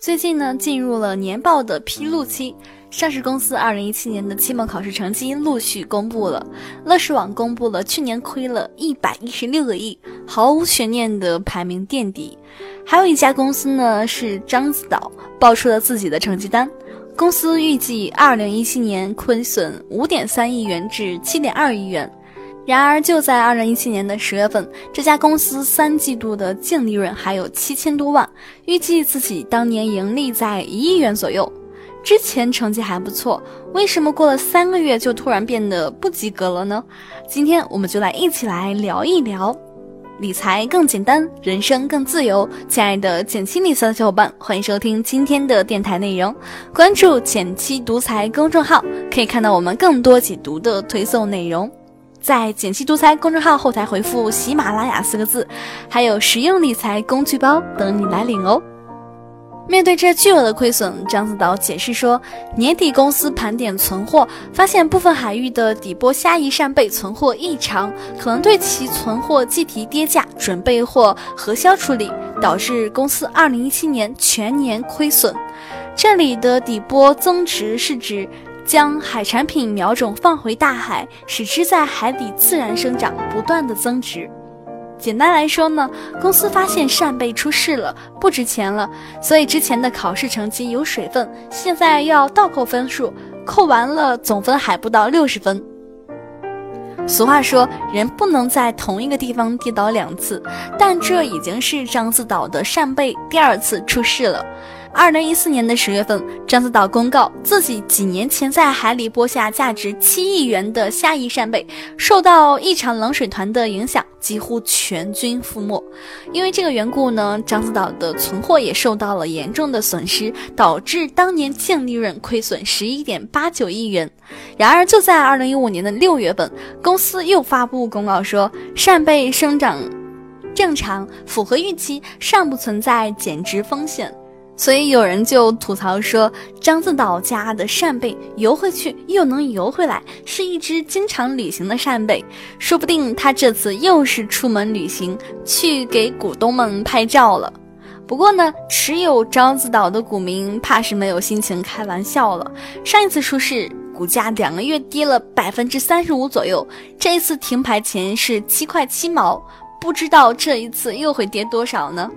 最近呢，进入了年报的披露期，上市公司二零一七年的期末考试成绩陆续公布了。乐视网公布了去年亏了一百一十六个亿，毫无悬念的排名垫底。还有一家公司呢，是獐子岛爆出了自己的成绩单，公司预计二零一七年亏损五点三亿元至七点二亿元。然而，就在二零一七年的十月份，这家公司三季度的净利润还有七千多万，预计自己当年盈利在一亿元左右。之前成绩还不错，为什么过了三个月就突然变得不及格了呢？今天我们就来一起来聊一聊，理财更简单，人生更自由。亲爱的减七理财的小伙伴，欢迎收听今天的电台内容，关注减七独裁公众号，可以看到我们更多解读的推送内容。在“简七独裁”公众号后台回复“喜马拉雅”四个字，还有实用理财工具包等你来领哦。面对这巨额的亏损，獐子岛解释说，年底公司盘点存货，发现部分海域的底波虾夷扇贝存货异常，可能对其存货计提跌价，准备或核销处理，导致公司2017年全年亏损。这里的底波增值是指。将海产品苗种放回大海，使之在海底自然生长，不断的增值。简单来说呢，公司发现扇贝出事了，不值钱了，所以之前的考试成绩有水分，现在要倒扣分数，扣完了总分还不到六十分。俗话说，人不能在同一个地方跌倒两次，但这已经是獐子岛的扇贝第二次出事了。二零一四年的十月份，獐子岛公告自己几年前在海里播下价值七亿元的虾夷扇贝，受到一场冷水团的影响，几乎全军覆没。因为这个缘故呢，獐子岛的存货也受到了严重的损失，导致当年净利润亏损十一点八九亿元。然而，就在二零一五年的六月份，公司又发布公告说，扇贝生长正常，符合预期，尚不存在减值风险。所以有人就吐槽说，獐子岛家的扇贝游回去又能游回来，是一只经常旅行的扇贝。说不定他这次又是出门旅行，去给股东们拍照了。不过呢，持有獐子岛的股民怕是没有心情开玩笑了。上一次出事，股价两个月跌了百分之三十五左右，这一次停牌前是七块七毛，不知道这一次又会跌多少呢？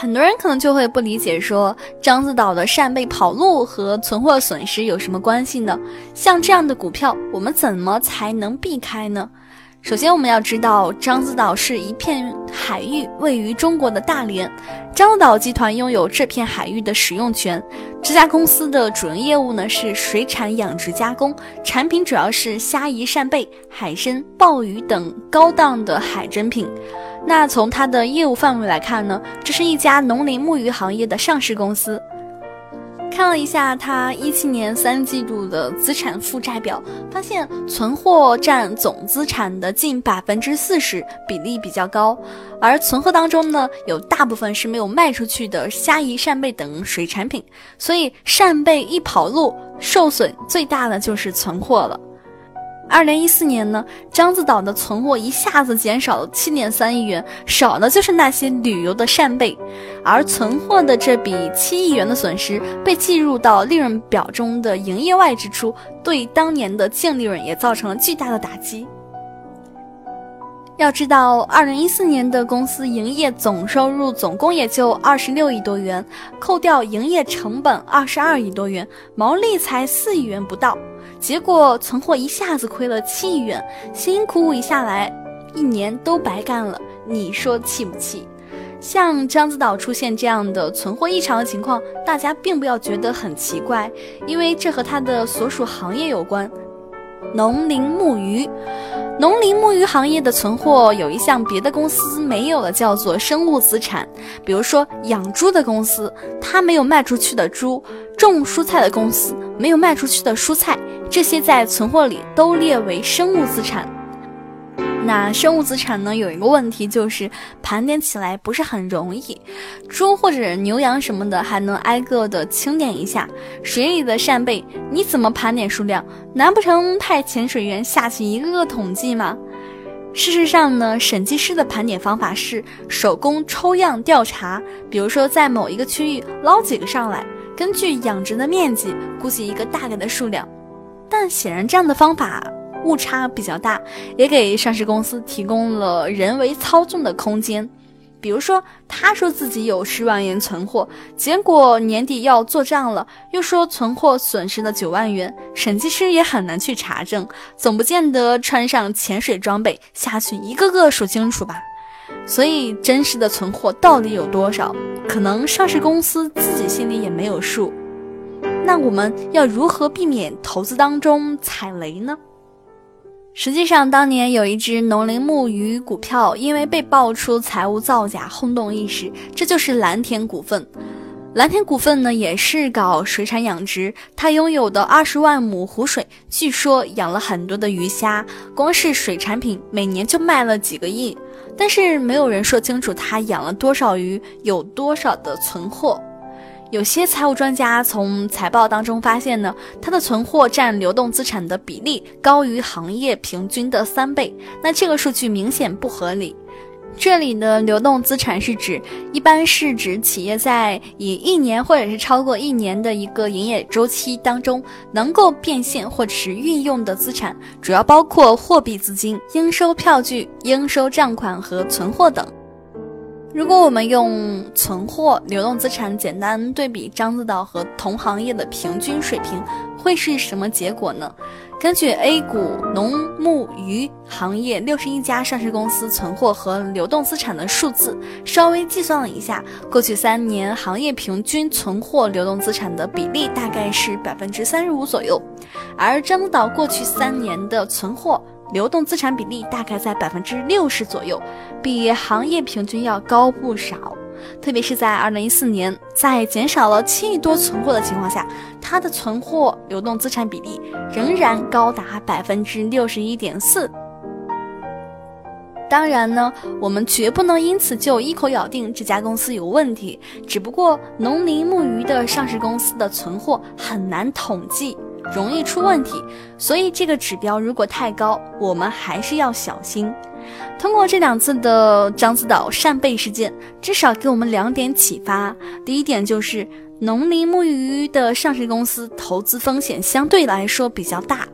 很多人可能就会不理解，说獐子岛的扇贝跑路和存货损失有什么关系呢？像这样的股票，我们怎么才能避开呢？首先，我们要知道，獐子岛是一片海域，位于中国的大连，獐子岛集团拥有这片海域的使用权。这家公司的主营业务呢是水产养殖加工，产品主要是虾夷扇贝、海参、鲍鱼等高档的海珍品。那从它的业务范围来看呢，这是一家农林牧渔行业的上市公司。看了一下它一七年三季度的资产负债表，发现存货占总资产的近百分之四十，比例比较高。而存货当中呢，有大部分是没有卖出去的虾夷、扇贝等水产品，所以扇贝一跑路，受损最大的就是存货了。二零一四年呢，獐子岛的存货一下子减少了七点三亿元，少的就是那些旅游的扇贝，而存货的这笔七亿元的损失被计入到利润表中的营业外支出，对当年的净利润也造成了巨大的打击。要知道，二零一四年的公司营业总收入总共也就二十六亿多元，扣掉营业成本二十二亿多元，毛利才四亿元不到。结果存货一下子亏了七亿元，辛辛苦苦一下来，一年都白干了。你说气不气？像獐子岛出现这样的存货异常的情况，大家并不要觉得很奇怪，因为这和它的所属行业有关。农林牧渔，农林牧渔行业的存货有一项别的公司没有的，叫做生物资产。比如说养猪的公司，它没有卖出去的猪；种蔬菜的公司没有卖出去的蔬菜。这些在存货里都列为生物资产。那生物资产呢？有一个问题就是盘点起来不是很容易。猪或者牛羊什么的还能挨个的清点一下。水里的扇贝你怎么盘点数量？难不成派潜水员下去一个个统计吗？事实上呢，审计师的盘点方法是手工抽样调查，比如说在某一个区域捞几个上来，根据养殖的面积估计一个大概的数量。但显然这样的方法误差比较大，也给上市公司提供了人为操纵的空间。比如说，他说自己有十万元存货，结果年底要做账了，又说存货损失了九万元，审计师也很难去查证，总不见得穿上潜水装备下去一个个数清楚吧？所以真实的存货到底有多少，可能上市公司自己心里也没有数。那我们要如何避免投资当中踩雷呢？实际上，当年有一只农林牧渔股票，因为被爆出财务造假，轰动一时。这就是蓝田股份。蓝田股份呢，也是搞水产养殖，它拥有的二十万亩湖水，据说养了很多的鱼虾，光是水产品每年就卖了几个亿。但是没有人说清楚它养了多少鱼，有多少的存货。有些财务专家从财报当中发现呢，它的存货占流动资产的比例高于行业平均的三倍，那这个数据明显不合理。这里的流动资产是指，一般是指企业在以一年或者是超过一年的一个营业周期当中能够变现或者是运用的资产，主要包括货币资金、应收票据、应收账款和存货等。如果我们用存货、流动资产简单对比獐子岛和同行业的平均水平，会是什么结果呢？根据 A 股农牧渔行业六十一家上市公司存货和流动资产的数字，稍微计算了一下，过去三年行业平均存货流动资产的比例大概是百分之三十五左右，而獐子岛过去三年的存货。流动资产比例大概在百分之六十左右，比行业平均要高不少。特别是在二零一四年，在减少了七亿多存货的情况下，它的存货流动资产比例仍然高达百分之六十一点四。当然呢，我们绝不能因此就一口咬定这家公司有问题。只不过，农林牧渔的上市公司的存货很难统计。容易出问题，所以这个指标如果太高，我们还是要小心。通过这两次的獐子岛扇贝事件，至少给我们两点启发。第一点就是农林牧渔的上市公司投资风险相对来说比较大，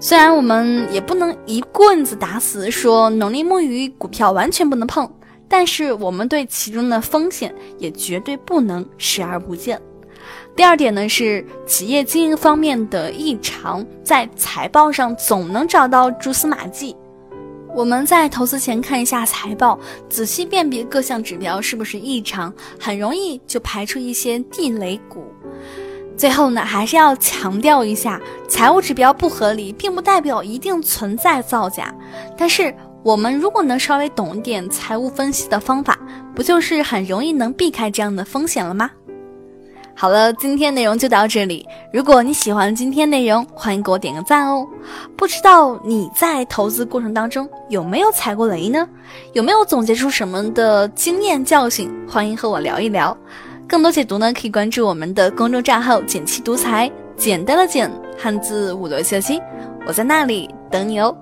虽然我们也不能一棍子打死说农林牧渔股票完全不能碰，但是我们对其中的风险也绝对不能视而不见。第二点呢是企业经营方面的异常，在财报上总能找到蛛丝马迹。我们在投资前看一下财报，仔细辨别各项指标是不是异常，很容易就排除一些地雷股。最后呢，还是要强调一下，财务指标不合理，并不代表一定存在造假。但是我们如果能稍微懂一点财务分析的方法，不就是很容易能避开这样的风险了吗？好了，今天内容就到这里。如果你喜欢今天内容，欢迎给我点个赞哦。不知道你在投资过程当中有没有踩过雷呢？有没有总结出什么的经验教训？欢迎和我聊一聊。更多解读呢，可以关注我们的公众账号“简七独裁”，简单的简，汉字五六七七，我在那里等你哦。